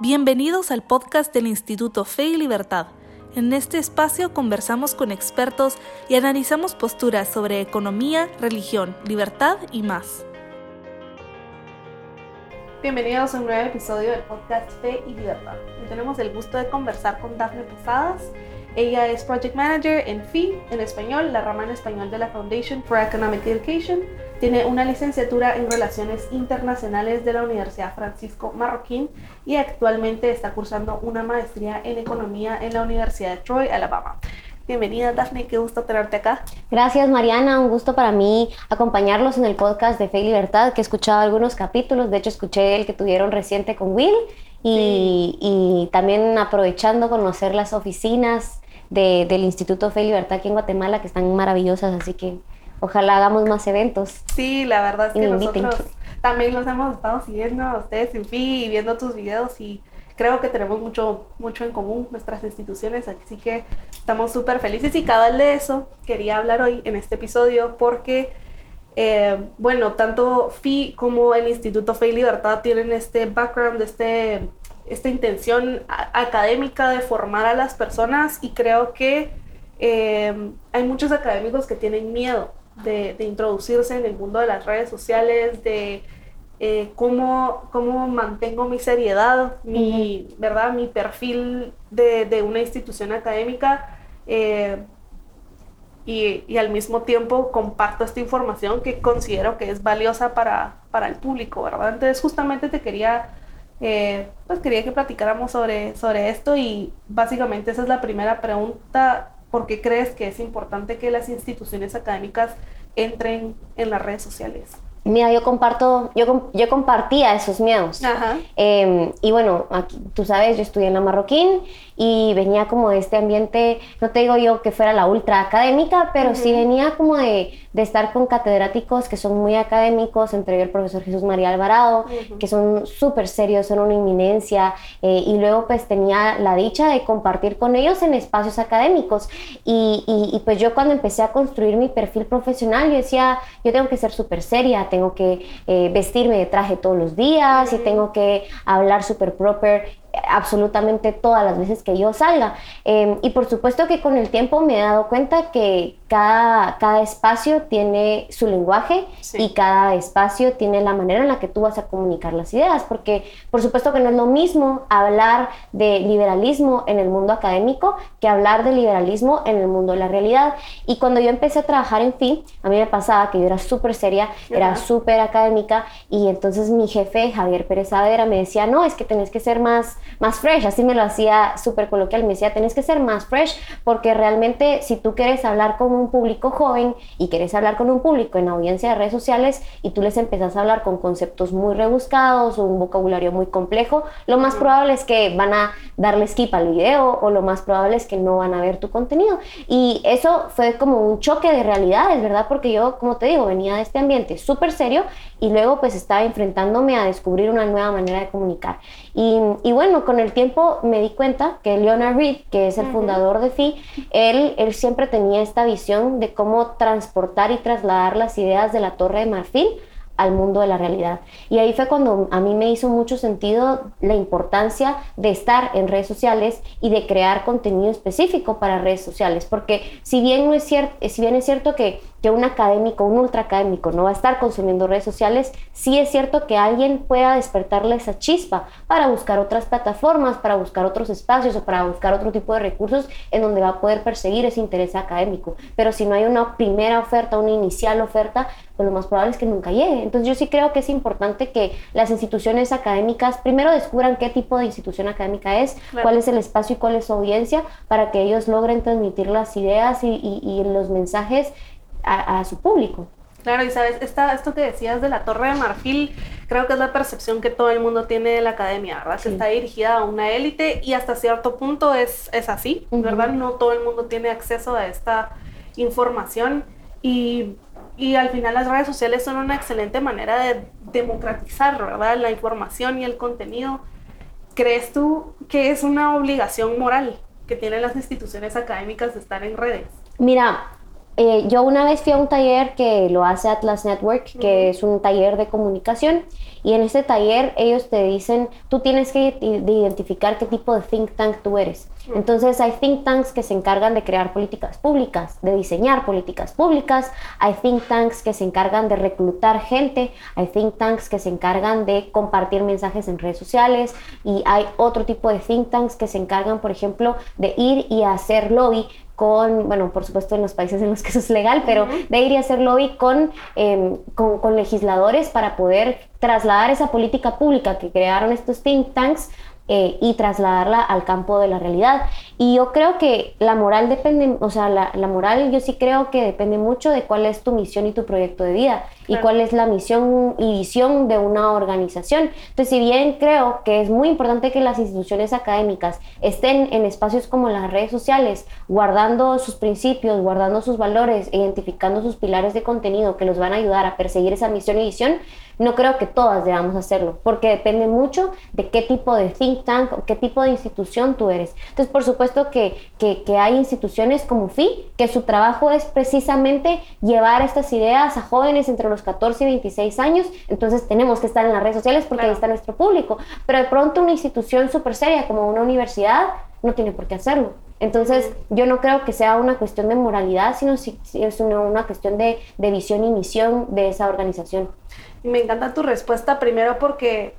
Bienvenidos al podcast del Instituto Fe y Libertad. En este espacio conversamos con expertos y analizamos posturas sobre economía, religión, libertad y más. Bienvenidos a un nuevo episodio del podcast Fe y Libertad. Hoy tenemos el gusto de conversar con Dafne Posadas. Ella es Project Manager en FI, en español, la rama en español de la Foundation for Economic Education tiene una licenciatura en Relaciones Internacionales de la Universidad Francisco Marroquín y actualmente está cursando una maestría en Economía en la Universidad de Troy, Alabama. Bienvenida, Daphne, qué gusto tenerte acá. Gracias, Mariana, un gusto para mí acompañarlos en el podcast de Fe y Libertad, que he escuchado algunos capítulos, de hecho escuché el que tuvieron reciente con Will y, y también aprovechando conocer las oficinas de, del Instituto Fe y Libertad aquí en Guatemala, que están maravillosas, así que Ojalá hagamos más eventos. Sí, la verdad es que nosotros también los hemos estado siguiendo a ustedes en FI y viendo tus videos y creo que tenemos mucho, mucho en común nuestras instituciones, así que estamos súper felices y cabal de eso quería hablar hoy en este episodio porque, eh, bueno, tanto FI como el Instituto Fe y Libertad tienen este background, este, esta intención académica de formar a las personas y creo que eh, hay muchos académicos que tienen miedo de, introducirse en el mundo de las redes sociales, de eh, cómo, cómo mantengo mi seriedad, mi, ¿verdad? mi perfil de, una institución académica. Eh, y, al mismo tiempo comparto esta información que considero que es valiosa para, el público, ¿verdad? Entonces justamente te quería, eh, pues quería que platicáramos sobre, sobre esto y básicamente esa es la primera pregunta ¿por qué crees que es importante que las instituciones académicas entren en las redes sociales? Mira, yo comparto, yo, yo compartía esos miedos. Em, y bueno, aquí, tú sabes, yo estudié en la Marroquín y venía como de este ambiente, no te digo yo que fuera la ultra académica, pero sí venía como de, de, estar con catedráticos que son muy académicos, entre ellos el profesor Jesús María Alvarado, que son súper serios, son una inminencia, eh, y luego pues tenía la dicha de compartir con ellos en espacios académicos. Y, y, pues yo cuando empecé a construir mi perfil profesional, yo decía, yo tengo que ser súper seria, tengo que eh, vestirme de traje todos los días y tengo que hablar súper proper absolutamente todas las veces que yo salga. Em, y por supuesto que con el tiempo me he dado cuenta que cada, cada espacio tiene su lenguaje y cada espacio tiene la manera en la que tú vas a comunicar las ideas, porque por supuesto que no es lo mismo hablar de liberalismo en el mundo académico que hablar de liberalismo en el mundo de la realidad. Y cuando yo empecé a trabajar en FI, a mí me pasaba que yo era súper seria, era súper académica y entonces mi jefe, Javier Pérez Saavedra, me decía, no, es que tenés que ser más más fresh, así me lo hacía súper coloquial, me decía, tenés que ser más fresh porque realmente si tú quieres hablar con un público joven y quieres hablar con un público en audiencia de redes sociales y tú les empezás a hablar con conceptos muy rebuscados o un vocabulario muy complejo, lo más probable es que van a darle skip al video o lo más probable es que no van a ver tu contenido. Y eso fue como un choque de realidades, ¿verdad? Porque yo, como te digo, venía de este ambiente súper serio y luego pues estaba enfrentándome a descubrir una nueva manera de comunicar. Y, y bueno, con el tiempo me di cuenta que Leonard Reed, que es el fundador de FI, él, él siempre tenía esta visión de cómo transportar y trasladar las ideas de la Torre de Marfil al mundo de la realidad. Y ahí fue cuando a mí me hizo mucho sentido la importancia de estar en redes sociales y de crear contenido específico para redes sociales, porque si bien no es cierto, si bien es cierto que que un académico, un ultra académico no va a estar consumiendo redes sociales, sí es cierto que alguien pueda despertarle esa chispa para buscar otras plataformas, para buscar otros espacios o para buscar otro tipo de recursos en donde va a poder perseguir ese interés académico. Pero si no hay una primera oferta, una inicial oferta, pues lo más probable es que nunca llegue. Entonces yo sí creo que es importante que las instituciones académicas primero descubran qué tipo de institución académica es, cuál es el espacio y cuál es su audiencia, para que ellos logren transmitir las ideas y, los mensajes a, su público. Claro, y sabes, esta, esto que decías de la Torre de Marfil, creo que es la percepción que todo el mundo tiene de la academia, ¿verdad? Que está dirigida a una élite y hasta cierto punto es, es así, ¿verdad? No todo el mundo tiene acceso a esta información y y al final las redes sociales son una excelente manera de democratizar, ¿verdad? La información y el contenido. ¿Crees tú que es una obligación moral que tienen las instituciones académicas de estar en redes? Mira, eh, yo una vez fui a un taller que lo hace Atlas Network, que es un taller de comunicación, y en ese taller ellos te dicen, tú tienes que identificar qué tipo de think tank tú eres. Entonces hay think tanks que se encargan de crear políticas públicas, de diseñar políticas públicas, hay think tanks que se encargan de reclutar gente, hay think tanks que se encargan de compartir mensajes en redes sociales y hay otro tipo de think tanks que se encargan, por ejemplo, de ir y hacer lobby con, bueno, por supuesto en los países en los que eso es legal, pero de ir y hacer lobby em, con, con, legisladores para poder trasladar esa política pública que crearon estos think tanks eh, y trasladarla al campo de la realidad. Y yo creo que la moral depende, o sea, la, la, moral yo sí creo que depende mucho de cuál es tu misión y tu proyecto de vida y cuál es la misión y visión de una organización. Entonces, si bien creo que es muy importante que las instituciones académicas estén en espacios como las redes sociales, guardando sus principios, guardando sus valores, identificando sus pilares de contenido que los van a ayudar a perseguir esa misión y visión, no creo que todas debamos hacerlo, porque depende mucho de qué tipo de think o qué tipo de institución tú eres. Entonces, por supuesto que, que, que hay instituciones como FI, que su trabajo es precisamente llevar estas ideas a jóvenes entre los 14 y 26 años, entonces tenemos que estar en las redes sociales porque ahí está nuestro público. Pero de pronto una institución súper seria como una universidad no tiene por qué hacerlo. Entonces, yo no creo que sea una cuestión de moralidad, sino si, es una, una cuestión de, de, visión y misión de esa organización. Me encanta tu respuesta, primero porque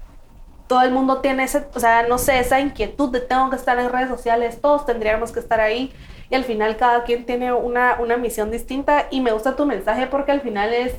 todo el mundo tiene ese, o sea, no sé, esa inquietud de tengo que estar en redes sociales, todos tendríamos que estar ahí y al final cada quien tiene una, una misión distinta y me gusta tu mensaje porque al final es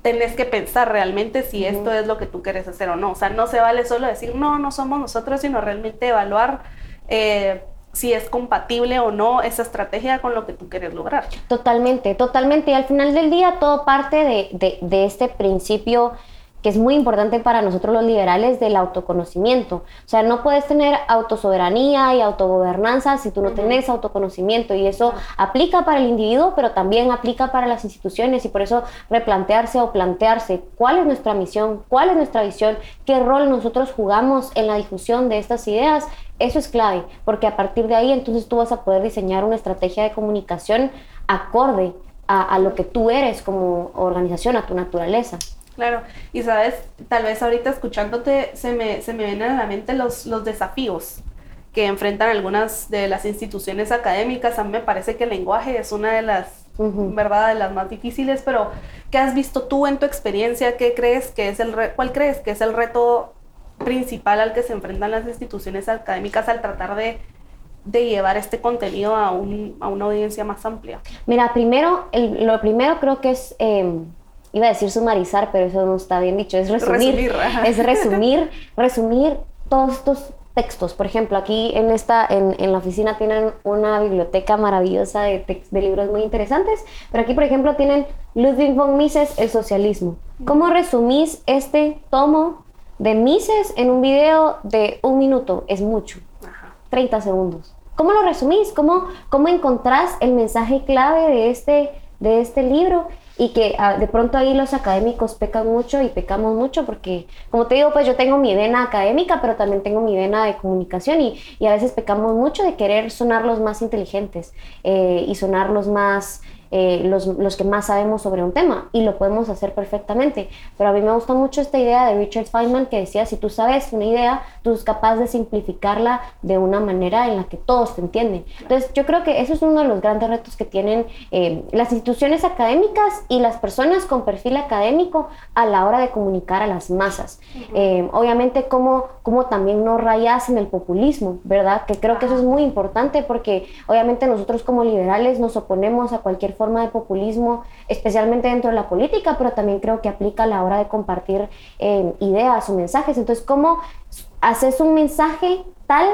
tenés que pensar realmente si esto es lo que tú quieres hacer o no. O sea, no se vale solo decir, no, no somos nosotros, sino realmente evaluar eh, si es compatible o no esa estrategia con lo que tú quieres lograr. Totalmente, totalmente. Y al final del día todo parte de, de, de este principio que es muy importante para nosotros los liberales del autoconocimiento. O sea, no puedes tener autosoberanía y autogobernanza si tú no tienes autoconocimiento y eso aplica para el individuo, pero también aplica para las instituciones y por eso replantearse o plantearse cuál es nuestra misión, cuál es nuestra visión, qué rol nosotros jugamos en la difusión de estas ideas, eso es clave, porque a partir de ahí entonces tú vas a poder diseñar una estrategia de comunicación acorde a, a lo que tú eres como organización, a tu naturaleza. Claro, y sabes, tal vez ahorita escuchándote se me, se me vienen a la mente los, los desafíos que enfrentan algunas de las instituciones académicas. A mí me parece que el lenguaje es una de las, ¿verdad?, de las más difíciles, pero ¿qué has visto tú en tu experiencia? ¿Qué crees que es el ¿Cuál crees que es el reto principal al que se enfrentan las instituciones académicas al tratar de, de llevar este contenido a, un, a, una audiencia más amplia? Mira, primero, lo primero creo que es... Em, iba a decir sumarizar, pero eso no está bien dicho, es resumir. es resumir, resumir todos estos textos. Por ejemplo, aquí en, esta, en, en la oficina tienen una biblioteca maravillosa de, de, libros muy interesantes, pero aquí, por ejemplo, tienen Ludwig von Mises, El socialismo. ¿Cómo resumís este tomo de Mises en un video de un minuto? Es mucho, 30 segundos. ¿Cómo lo resumís? ¿Cómo, cómo encontrás el mensaje clave de este, de este libro? Y que ah, de pronto ahí los académicos pecan mucho y pecamos mucho porque, como te digo, pues yo tengo mi vena académica, pero también tengo mi vena de comunicación y, y a veces pecamos mucho de querer sonar los más inteligentes eh, y sonar los más eh, los, los, que más sabemos sobre un tema y lo podemos hacer perfectamente. Pero a mí me gusta mucho esta idea de Richard Feynman que decía, si tú sabes una idea, tú eres capaz de simplificarla de una manera en la que todos te entienden. Entonces yo creo que eso es uno de los grandes retos que tienen eh, las instituciones académicas y las personas con perfil académico a la hora de comunicar a las masas. Eh, obviamente como, como también no rayas en el populismo, ¿verdad? Que creo que eso es muy importante porque obviamente nosotros como liberales nos oponemos a cualquier forma de populismo, especialmente dentro de la política, pero también creo que aplica a la hora de compartir eh, ideas o mensajes. Entonces, ¿cómo haces un mensaje tal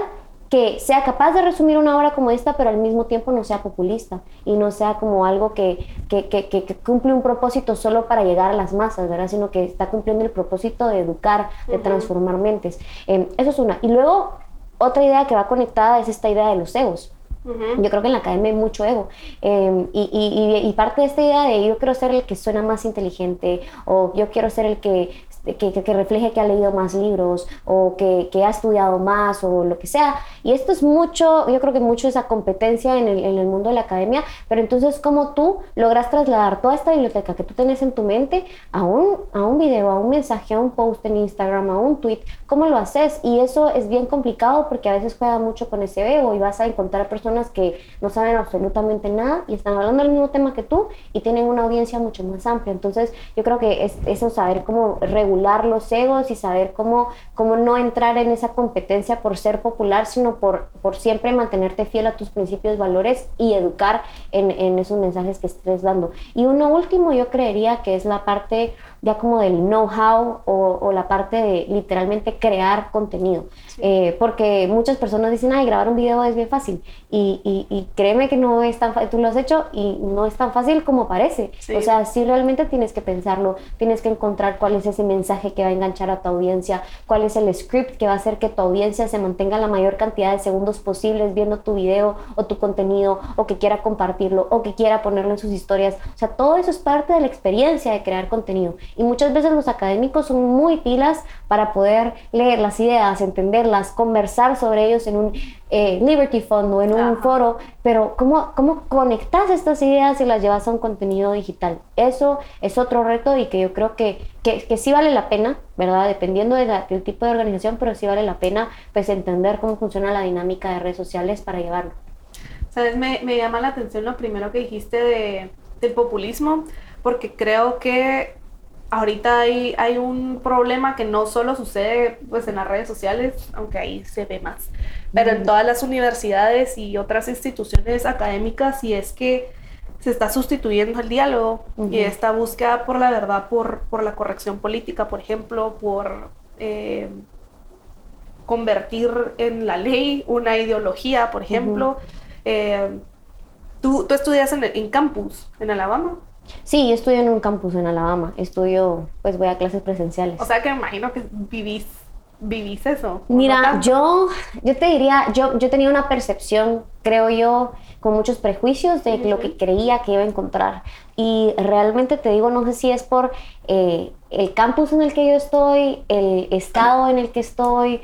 que sea capaz de resumir una obra como esta, pero al mismo tiempo no sea populista y no sea como algo que, que, que, que cumple un propósito solo para llegar a las masas, ¿verdad? Sino que está cumpliendo el propósito de educar, de transformar mentes. Eh, eso es una. Y luego, otra idea que va conectada es esta idea de los egos. Yo creo que en la academia hay mucho ego. Em, y, y, y, parte de esta idea de yo quiero ser el que suena más inteligente o yo quiero ser el que que, que, refleje que ha leído más libros o que, que, ha estudiado más o lo que sea. Y esto es mucho, yo creo que mucho esa competencia en el, en el mundo de la academia, pero entonces cómo tú logras trasladar toda esta biblioteca que tú tienes en tu mente a un, a un video, a un mensaje, a un post en Instagram, a un tweet, ¿cómo lo haces? Y eso es bien complicado porque a veces juega mucho con ese ego y vas a encontrar personas que no saben absolutamente nada y están hablando del mismo tema que tú y tienen una audiencia mucho más amplia. Entonces yo creo que es eso, saber cómo regular los egos y saber cómo, cómo no entrar en esa competencia por ser popular, sino por, por siempre mantenerte fiel a tus principios, valores y educar en, en esos mensajes que estés dando. Y uno último, yo creería que es la parte ya como del know-how o, la parte de literalmente crear contenido. Eh, porque muchas personas dicen, ay, grabar un video es bien fácil. Y, y, créeme que no es tan fácil, tú lo has hecho y no es tan fácil como parece. O sea, sí realmente tienes que pensarlo, tienes que encontrar cuál es ese mensaje que va a enganchar a tu audiencia, cuál es el script que va a hacer que tu audiencia se mantenga la mayor cantidad de segundos posibles viendo tu video o tu contenido o que quiera compartirlo o que quiera ponerlo en sus historias. O sea, todo eso es parte de la experiencia de crear contenido. Y muchas veces los académicos son muy pilas para poder leer las ideas, entenderlas, conversar sobre ellos en un eh, Liberty Fund o en un foro, pero ¿cómo, ¿cómo conectas estas ideas y las llevas a un contenido digital? Eso es otro reto y que yo creo que, que, que sí vale la pena, ¿verdad? Dependiendo de del tipo de organización, pero sí vale la pena pues entender cómo funciona la dinámica de redes sociales para llevarlo. Sabes, me, me llama la atención lo primero que dijiste de, del populismo, porque creo que ahorita hay, hay un problema que no solo sucede pues, en las redes sociales, aunque ahí se ve más, pero en todas las universidades y otras instituciones académicas, y es que se está sustituyendo el diálogo y esta búsqueda por la verdad, por, por la corrección política, por ejemplo, por eh, convertir en la ley una ideología, por ejemplo. Eh, ¿tú, ¿tú, estudias en, en campus, en Alabama? Sí, yo estudio en un campus en Alabama. Estudio, pues voy a clases presenciales. O sea que me imagino que vivís, vivís eso. Mira, yo, yo te diría, yo, yo tenía una percepción, creo yo, con muchos prejuicios de lo que creía que iba a encontrar. Y realmente te digo, no sé si es por eh, el campus en el que yo estoy, el estado en el que estoy,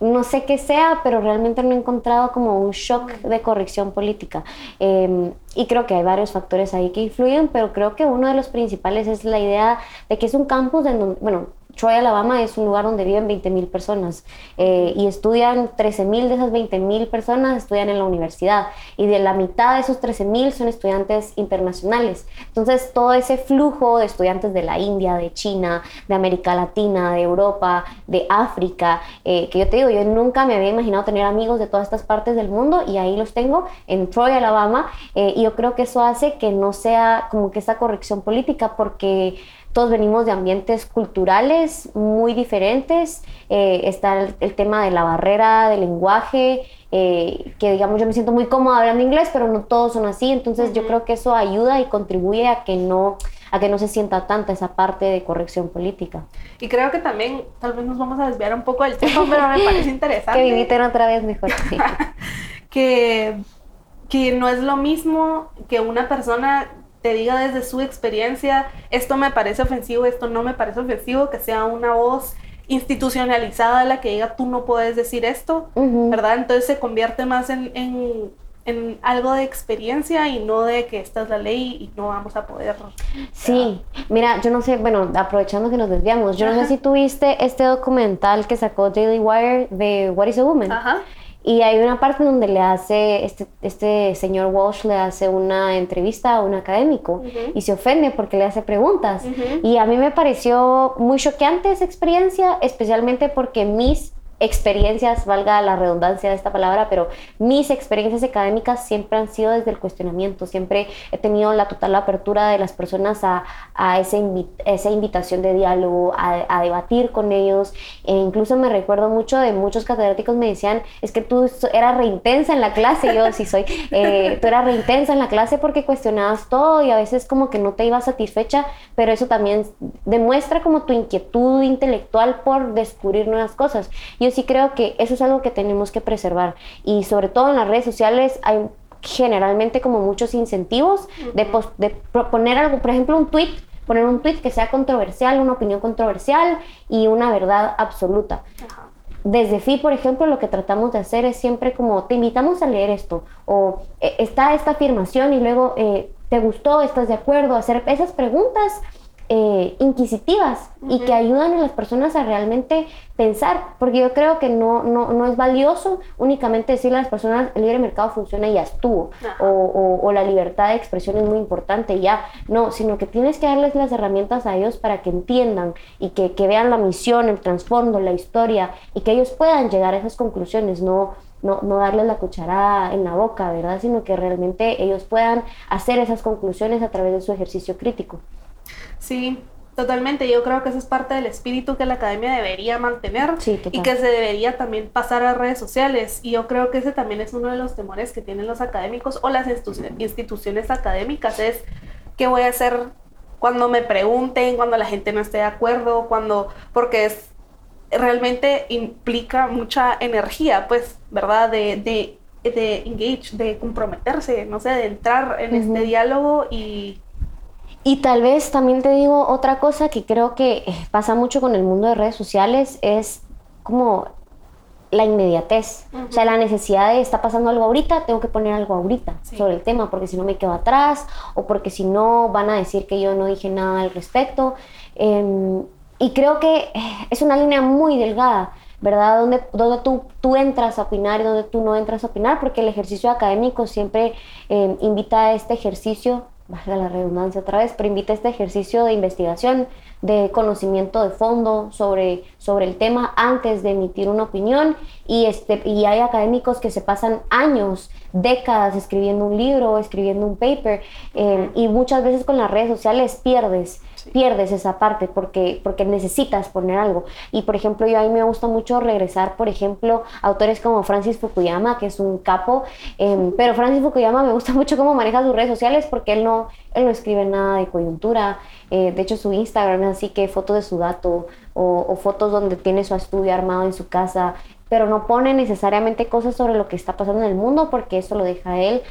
no sé qué sea, pero realmente no he encontrado como un shock de corrección política. Em, y creo que hay varios factores ahí que influyen, pero creo que uno de los principales es la idea de que es un campus en donde, bueno, Troy, Alabama es un lugar donde viven 20.000 personas eh, y estudian 13.000 de esas 20.000 personas estudian en la universidad y de la mitad de esos 13.000 son estudiantes internacionales. Entonces todo ese flujo de estudiantes de la India, de China, de América Latina, de Europa, de África, eh, que yo te digo, yo nunca me había imaginado tener amigos de todas estas partes del mundo y ahí los tengo en Troy, Alabama eh, y yo creo que eso hace que no sea como que esta corrección política porque todos venimos de ambientes culturales muy diferentes. Eh, está el, tema de la barrera del lenguaje, eh, que digamos yo me siento muy cómoda hablando inglés, pero no todos son así. Entonces yo creo que eso ayuda y contribuye a que no a que no se sienta tanta esa parte de corrección política. Y creo que también, tal vez nos vamos a desviar un poco del tema, pero me parece interesante. que viviten otra vez mejor. que, que no es lo mismo que una persona te diga desde su experiencia, esto me parece ofensivo, esto no me parece ofensivo, que sea una voz institucionalizada la que diga tú no puedes decir esto, ¿verdad? Entonces se convierte más en, en, algo de experiencia y no de que esta es la ley y no vamos a poder. Sí, mira, yo no sé, bueno, aprovechando que nos desviamos, yo no sé si tuviste este documental que sacó Daily Wire de What is a Woman. Ajá. Y hay una parte donde le hace, este, este señor Walsh le hace una entrevista a un académico y se ofende porque le hace preguntas. Y a mí me pareció muy choqueante esa experiencia, especialmente porque mis experiencias, valga la redundancia de esta palabra, pero mis experiencias académicas siempre han sido desde el cuestionamiento, siempre he tenido la total apertura de las personas a, a esa, invitación de diálogo, a, debatir con ellos, e incluso me recuerdo mucho de muchos catedráticos me decían, es que tú eras reintensa en la clase, yo sí soy, eh, tú eras reintensa en la clase porque cuestionabas todo y a veces como que no te ibas satisfecha, pero eso también demuestra como tu inquietud intelectual por descubrir nuevas cosas. Yo sí creo que eso es algo que tenemos que preservar y sobre todo en las redes sociales hay generalmente como muchos incentivos de, de proponer algo, por ejemplo un tweet poner un tweet que sea controversial, una opinión controversial y una verdad absoluta. Desde FI, por ejemplo, lo que tratamos de hacer es siempre como, te invitamos a leer esto, o eh, está esta afirmación y luego, eh, ¿te gustó? ¿Estás de acuerdo? Hacer esas preguntas eh, inquisitivas y que ayudan a las personas a realmente pensar, porque yo creo que no, no, no, es valioso únicamente decirle a las personas el libre mercado funciona y ya estuvo, o, o, la libertad de expresión es muy importante ya, no, sino que tienes que darles las herramientas a ellos para que entiendan y que, que vean la misión, el trasfondo, la historia y que ellos puedan llegar a esas conclusiones, no, no, no, darles la cucharada en la boca, ¿verdad? Sino que realmente ellos puedan hacer esas conclusiones a través de su ejercicio crítico. Sí, totalmente. Yo creo que ese es parte del espíritu que la academia debería mantener y que se debería también pasar a redes sociales. Y yo creo que ese también es uno de los temores que tienen los académicos o las instituciones académicas, es qué voy a hacer cuando me pregunten, cuando la gente no esté de acuerdo, cuando, porque es realmente implica mucha energía, pues, ¿verdad? De, de, de engage, de comprometerse, no sé, de entrar en este diálogo y y tal vez también te digo otra cosa que creo que eh, pasa mucho con el mundo de redes sociales es como la inmediatez, o sea, la necesidad de está pasando algo ahorita, tengo que poner algo ahorita sobre el tema, porque si no me quedo atrás o porque si no van a decir que yo no dije nada al respecto. Em, y creo que eh, es una línea muy delgada, ¿verdad? Donde, donde tú, tú entras a opinar y donde tú no entras a opinar, porque el ejercicio académico siempre em, invita a este ejercicio valga la redundancia otra vez, pero invita este ejercicio de investigación, de conocimiento de fondo sobre, sobre el tema antes de emitir una opinión. Y, este, y hay académicos que se pasan años, décadas escribiendo un libro, escribiendo un paper eh, y muchas veces con las redes sociales pierdes pierdes esa parte porque, porque necesitas poner algo. Y por ejemplo, yo a mí me gusta mucho regresar, por ejemplo, autores como Francis Fukuyama, que es un capo, em, pero Francis Fukuyama me gusta mucho cómo maneja sus redes sociales porque él no, él no escribe nada de coyuntura. Eh, de hecho, su Instagram es así que fotos de su dato o, o fotos donde tiene su estudio armado en su casa, pero no pone necesariamente cosas sobre lo que está pasando en el mundo porque eso lo deja él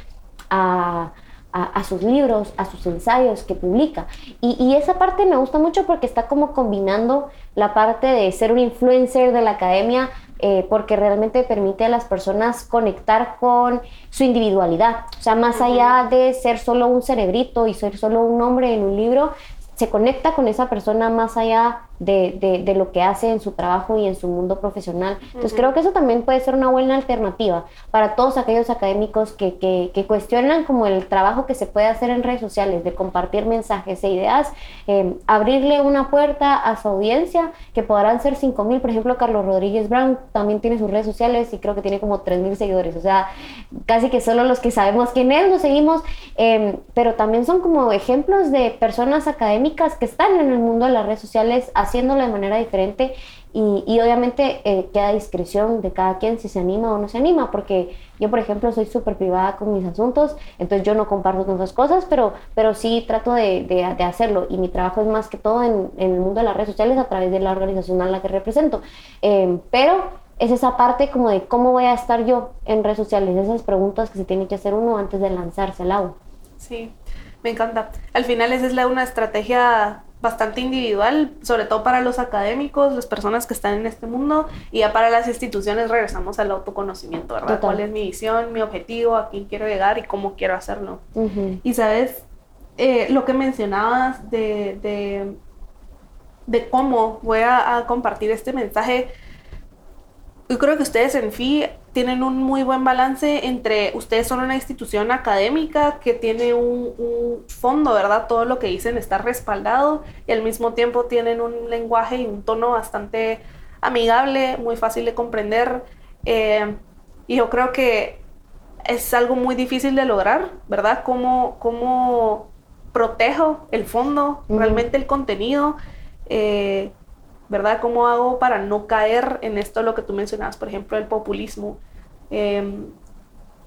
a a, sus libros, a sus ensayos que publica. Y, esa parte me gusta mucho porque está como combinando la parte de ser un influencer de la academia, eh, porque realmente permite a las personas conectar con su individualidad. O sea, más allá de ser solo un cerebrito y ser solo un nombre en un libro, se conecta con esa persona más allá de, de, lo que hace en su trabajo y en su mundo profesional. Entonces creo que eso también puede ser una buena alternativa para todos aquellos académicos que, que, cuestionan como el trabajo que se puede hacer en redes sociales, de compartir mensajes e ideas, eh, abrirle una puerta a su audiencia, que podrán ser 5.000, por ejemplo, Carlos Rodríguez Brown también tiene sus redes sociales y creo que tiene como 3.000 seguidores, o sea, casi que solo los que sabemos quién es lo seguimos, eh, pero también son como ejemplos de personas académicas que están en el mundo de las redes sociales haciéndolo de manera diferente y, obviamente eh, queda discreción de cada quien si se anima o no se anima, porque yo, por ejemplo, soy súper privada con mis asuntos, entonces yo no comparto tantas cosas, pero, pero sí trato de, de, hacerlo y mi trabajo es más que todo en, el mundo de las redes sociales a través de la organización a la que represento. Em, pero es esa parte como de cómo voy a estar yo en redes sociales, esas preguntas que se tiene que hacer uno antes de lanzarse al agua. Sí, me encanta. Al final esa es la, una estrategia bastante individual, sobre todo para los académicos, las personas que están en este mundo, y ya para las instituciones regresamos al autoconocimiento, ¿verdad? ¿Cuál es mi visión, mi objetivo, a quién quiero llegar y cómo quiero hacerlo? Y sabes, eh, lo que mencionabas de, de, de cómo voy a, a compartir este mensaje, yo creo que ustedes en FI tienen un muy buen balance entre ustedes son una institución académica que tiene un, fondo, ¿verdad? Todo lo que dicen está respaldado y al mismo tiempo tienen un lenguaje y un tono bastante amigable, muy fácil de comprender. Eh, y yo creo que es algo muy difícil de lograr, ¿verdad? Cómo, cómo protejo el fondo, realmente el contenido. Eh, ¿verdad? ¿Cómo hago para no caer en esto, lo que tú mencionabas, por ejemplo, el populismo? Em,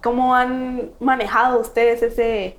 ¿Cómo han manejado ustedes ese...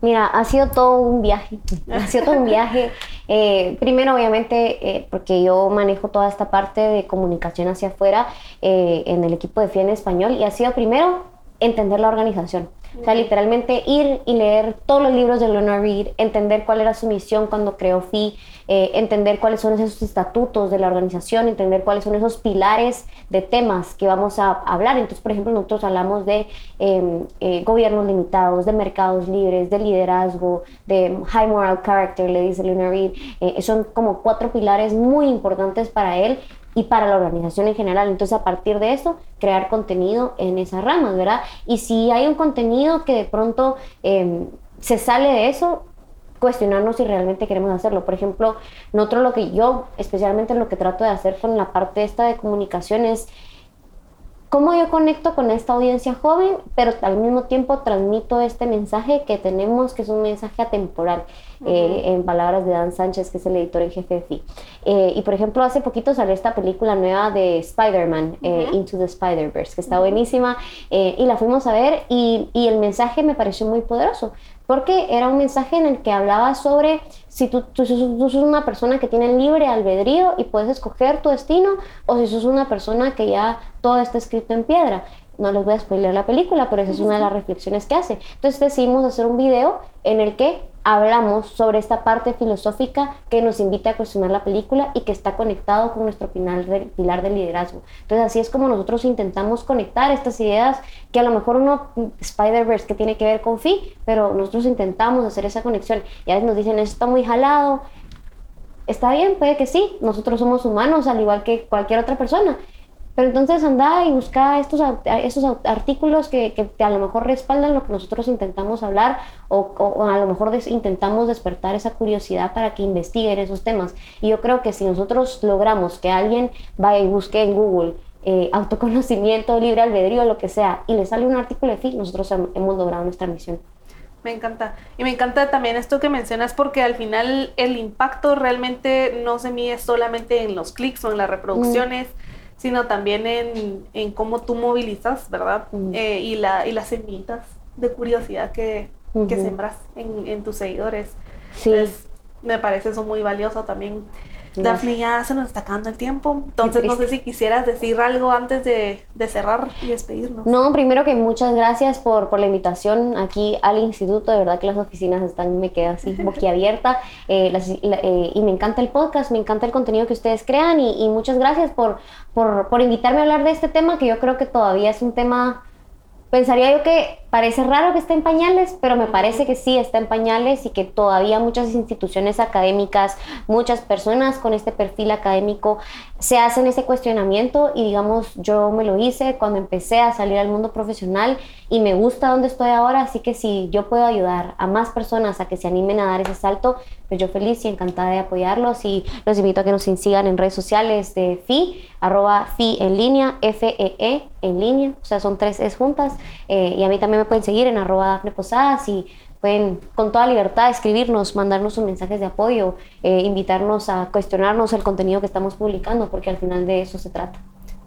Mira, ha sido todo un viaje, ha sido todo un viaje. Eh, primero, obviamente, eh, porque yo manejo toda esta parte de comunicación hacia afuera eh, en el equipo de FIA en español y ha sido primero entender la organización. O sea, literalmente ir y leer todos los libros de Leonard Reed, entender cuál era su misión cuando creó FI, eh, entender cuáles son esos estatutos de la organización, entender cuáles son esos pilares de temas que vamos a hablar. Entonces, por ejemplo, nosotros hablamos de em, eh, gobiernos limitados, de mercados libres, de liderazgo, de high moral character, le dice Leonard Reed. Eh, son como cuatro pilares muy importantes para él y para la organización en general. Entonces, a partir de eso, crear contenido en esas ramas, ¿verdad? Y si hay un contenido que de pronto em, se sale de eso, cuestionarnos si realmente queremos hacerlo. Por ejemplo, nosotros lo que yo, especialmente lo que trato de hacer con la parte esta de comunicación es cómo yo conecto con esta audiencia joven, pero al mismo tiempo transmito este mensaje que tenemos, que es un mensaje atemporal, eh, en palabras de Dan Sánchez, que es el editor en jefe de FI. Eh, y por ejemplo, hace poquito salió esta película nueva de Spider-Man, eh, Into the Spider-Verse, que está buenísima, y la fuimos a ver, y, y el mensaje me pareció muy poderoso, porque era un mensaje en el que hablaba sobre si tú, tú, sos una persona que tiene libre albedrío y puedes escoger tu destino, o si sos una persona que ya todo está escrito en piedra. No les voy a spoiler la película, pero esa es una de las reflexiones que hace. Entonces decidimos hacer un video en el que hablamos sobre esta parte filosófica que nos invita a cuestionar la película y que está conectado con nuestro pilar de, pilar de liderazgo. Entonces así es como nosotros intentamos conectar estas ideas que a lo mejor uno, Spider-Verse, que tiene que ver con Fi, pero nosotros intentamos hacer esa conexión. Y a veces nos dicen, eso está muy jalado. Está bien, puede que sí, nosotros somos humanos al igual que cualquier otra persona pero entonces anda y busca estos, esos artículos que, que a lo mejor respaldan lo que nosotros intentamos hablar o, o a lo mejor intentamos despertar esa curiosidad para que investiguen esos temas. Y yo creo que si nosotros logramos que alguien vaya y busque en Google eh, autoconocimiento, libre albedrío, lo que sea, y le sale un artículo de fin, nosotros hemos logrado nuestra misión. Me encanta. Y me encanta también esto que mencionas porque al final el impacto realmente no se mide solamente en los clics o en las reproducciones sino también en, en cómo tú movilizas, ¿verdad? Mm. Eh, y, la, y las semillitas de curiosidad que, que sembras en, en, tus seguidores. Sí. me parece eso muy valioso también. Daphne, ya se nos está acabando el tiempo. Entonces, no sé si quisieras decir algo antes de, de, cerrar y despedirnos. No, primero que muchas gracias por, por, la invitación aquí al instituto. De verdad que las oficinas están, me quedo así boquiabierta. Eh, eh, y me encanta el podcast, me encanta el contenido que ustedes crean. Y, y muchas gracias por, por, por invitarme a hablar de este tema, que yo creo que todavía es un tema pensaría yo que parece raro que esté en pañales, pero me parece que sí está en pañales y que todavía muchas instituciones académicas, muchas personas con este perfil académico se hacen ese cuestionamiento y digamos yo me lo hice cuando empecé a salir al mundo profesional y me gusta donde estoy ahora, así que si yo puedo ayudar a más personas a que se animen a dar ese salto, pues yo feliz y encantada de apoyarlos y los invito a que nos sigan en redes sociales de FI, arroba FI en línea, FEE e en línea, o sea son tres es juntas eh, y a mí también me pueden seguir en arroba Dafne Posadas y pueden con toda libertad escribirnos, mandarnos sus mensajes de apoyo, eh, invitarnos a cuestionarnos el contenido que estamos publicando, porque al final de eso se trata.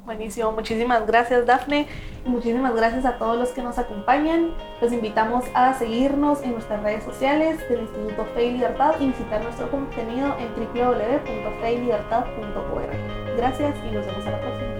Buenísimo, muchísimas gracias Dafne y muchísimas gracias a todos los que nos acompañan. Los invitamos a seguirnos en nuestras redes sociales del Instituto Fe y Libertad y visitar nuestro contenido en www.feylibertad.org. Gracias y nos vemos a la próxima.